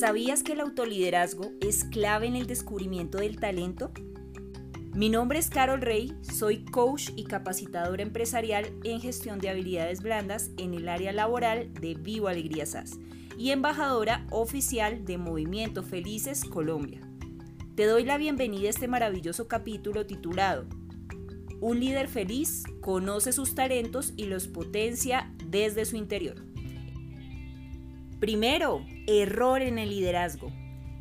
¿Sabías que el autoliderazgo es clave en el descubrimiento del talento? Mi nombre es Carol Rey, soy coach y capacitadora empresarial en gestión de habilidades blandas en el área laboral de Vivo Alegría SAS y embajadora oficial de Movimiento Felices Colombia. Te doy la bienvenida a este maravilloso capítulo titulado Un líder feliz conoce sus talentos y los potencia desde su interior. Primero, error en el liderazgo.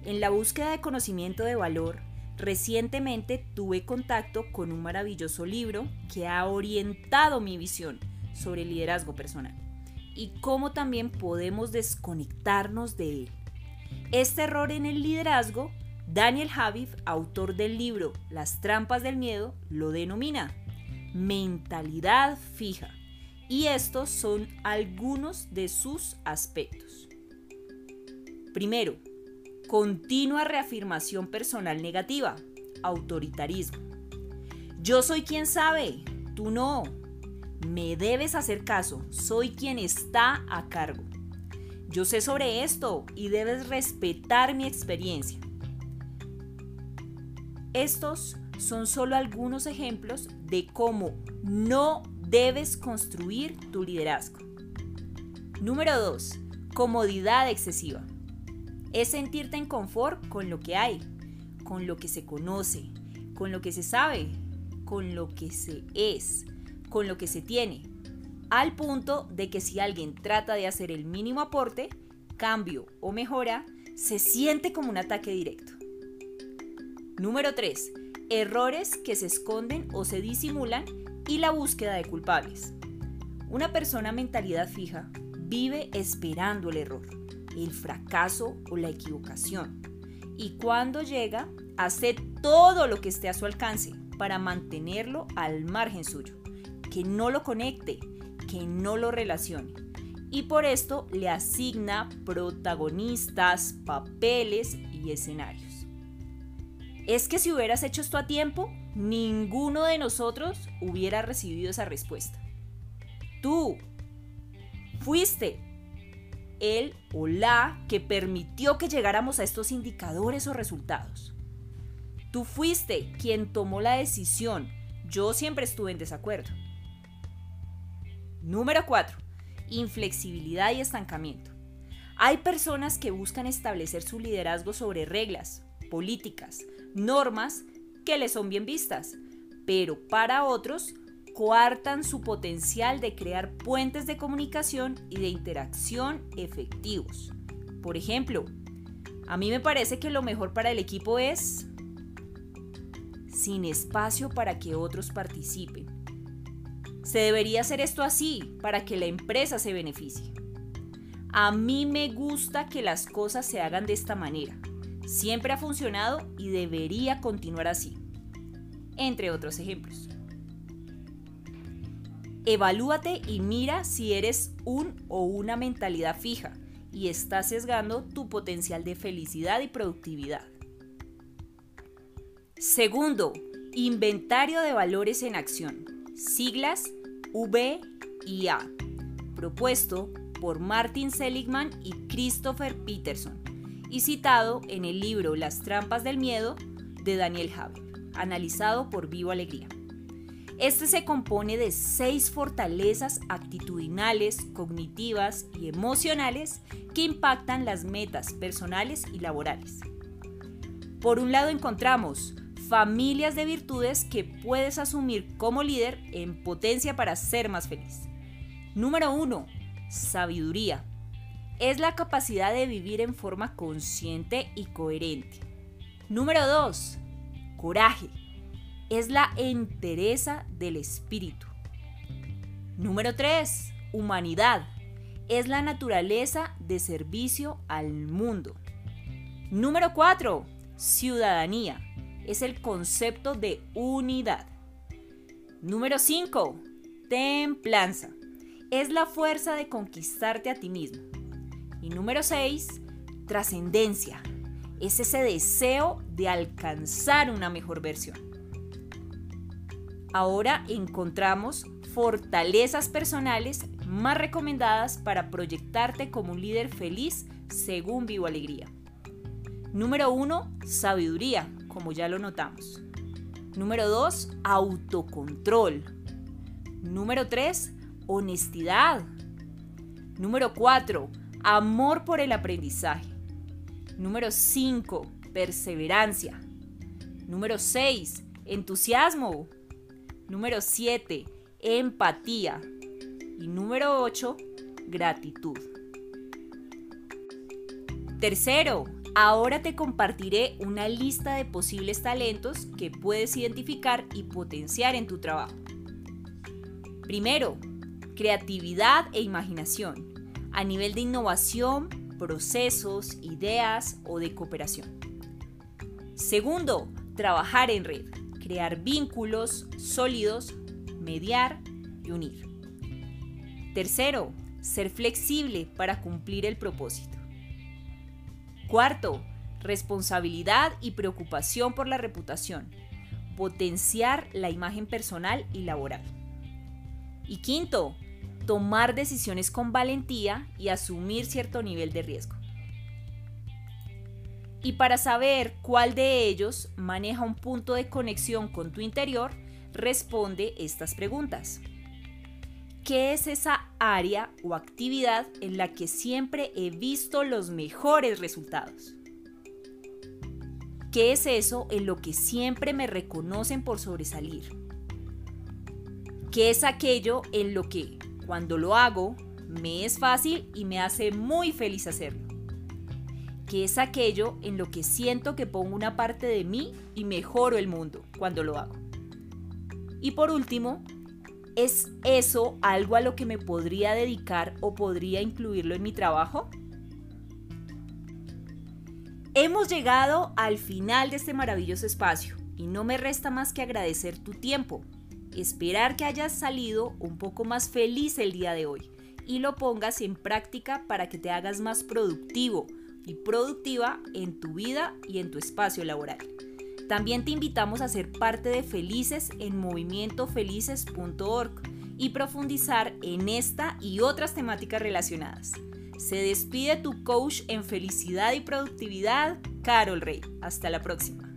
En la búsqueda de conocimiento de valor, Recientemente tuve contacto con un maravilloso libro que ha orientado mi visión sobre el liderazgo personal y cómo también podemos desconectarnos de él. Este error en el liderazgo, Daniel Javif, autor del libro Las trampas del miedo, lo denomina mentalidad fija. Y estos son algunos de sus aspectos. Primero, Continua reafirmación personal negativa. Autoritarismo. Yo soy quien sabe, tú no. Me debes hacer caso, soy quien está a cargo. Yo sé sobre esto y debes respetar mi experiencia. Estos son solo algunos ejemplos de cómo no debes construir tu liderazgo. Número 2. Comodidad excesiva es sentirte en confort con lo que hay, con lo que se conoce, con lo que se sabe, con lo que se es, con lo que se tiene, al punto de que si alguien trata de hacer el mínimo aporte, cambio o mejora, se siente como un ataque directo. Número 3. Errores que se esconden o se disimulan y la búsqueda de culpables. Una persona mentalidad fija vive esperando el error el fracaso o la equivocación. Y cuando llega, hace todo lo que esté a su alcance para mantenerlo al margen suyo, que no lo conecte, que no lo relacione. Y por esto le asigna protagonistas, papeles y escenarios. Es que si hubieras hecho esto a tiempo, ninguno de nosotros hubiera recibido esa respuesta. Tú fuiste el o la que permitió que llegáramos a estos indicadores o resultados. Tú fuiste quien tomó la decisión. Yo siempre estuve en desacuerdo. Número 4. Inflexibilidad y estancamiento. Hay personas que buscan establecer su liderazgo sobre reglas, políticas, normas que les son bien vistas, pero para otros coartan su potencial de crear puentes de comunicación y de interacción efectivos. Por ejemplo, a mí me parece que lo mejor para el equipo es sin espacio para que otros participen. Se debería hacer esto así para que la empresa se beneficie. A mí me gusta que las cosas se hagan de esta manera. Siempre ha funcionado y debería continuar así. Entre otros ejemplos. Evalúate y mira si eres un o una mentalidad fija y estás sesgando tu potencial de felicidad y productividad. Segundo, inventario de valores en acción, siglas V y A, propuesto por Martin Seligman y Christopher Peterson y citado en el libro Las trampas del miedo de Daniel Haber, analizado por Vivo Alegría. Este se compone de seis fortalezas actitudinales, cognitivas y emocionales que impactan las metas personales y laborales. Por un lado encontramos familias de virtudes que puedes asumir como líder en potencia para ser más feliz. Número 1. Sabiduría. Es la capacidad de vivir en forma consciente y coherente. Número 2. Coraje es la entereza del espíritu. Número 3. Humanidad. Es la naturaleza de servicio al mundo. Número 4. Ciudadanía. Es el concepto de unidad. Número 5. Templanza. Es la fuerza de conquistarte a ti mismo. Y número 6. Trascendencia. Es ese deseo de alcanzar una mejor versión. Ahora encontramos fortalezas personales más recomendadas para proyectarte como un líder feliz según Vivo Alegría. Número 1, sabiduría, como ya lo notamos. Número 2, autocontrol. Número 3, honestidad. Número 4, amor por el aprendizaje. Número 5, perseverancia. Número 6, entusiasmo. Número 7, empatía. Y número 8, gratitud. Tercero, ahora te compartiré una lista de posibles talentos que puedes identificar y potenciar en tu trabajo. Primero, creatividad e imaginación a nivel de innovación, procesos, ideas o de cooperación. Segundo, trabajar en red, crear vínculos sólidos, mediar y unir. Tercero, ser flexible para cumplir el propósito. Cuarto, responsabilidad y preocupación por la reputación, potenciar la imagen personal y laboral. Y quinto, tomar decisiones con valentía y asumir cierto nivel de riesgo. Y para saber cuál de ellos maneja un punto de conexión con tu interior, responde estas preguntas. ¿Qué es esa área o actividad en la que siempre he visto los mejores resultados? ¿Qué es eso en lo que siempre me reconocen por sobresalir? ¿Qué es aquello en lo que, cuando lo hago, me es fácil y me hace muy feliz hacerlo? ¿Qué es aquello en lo que siento que pongo una parte de mí y mejoro el mundo cuando lo hago? Y por último, ¿Es eso algo a lo que me podría dedicar o podría incluirlo en mi trabajo? Hemos llegado al final de este maravilloso espacio y no me resta más que agradecer tu tiempo, esperar que hayas salido un poco más feliz el día de hoy y lo pongas en práctica para que te hagas más productivo productiva en tu vida y en tu espacio laboral. También te invitamos a ser parte de Felices en movimientofelices.org y profundizar en esta y otras temáticas relacionadas. Se despide tu coach en felicidad y productividad, Carol Rey. Hasta la próxima.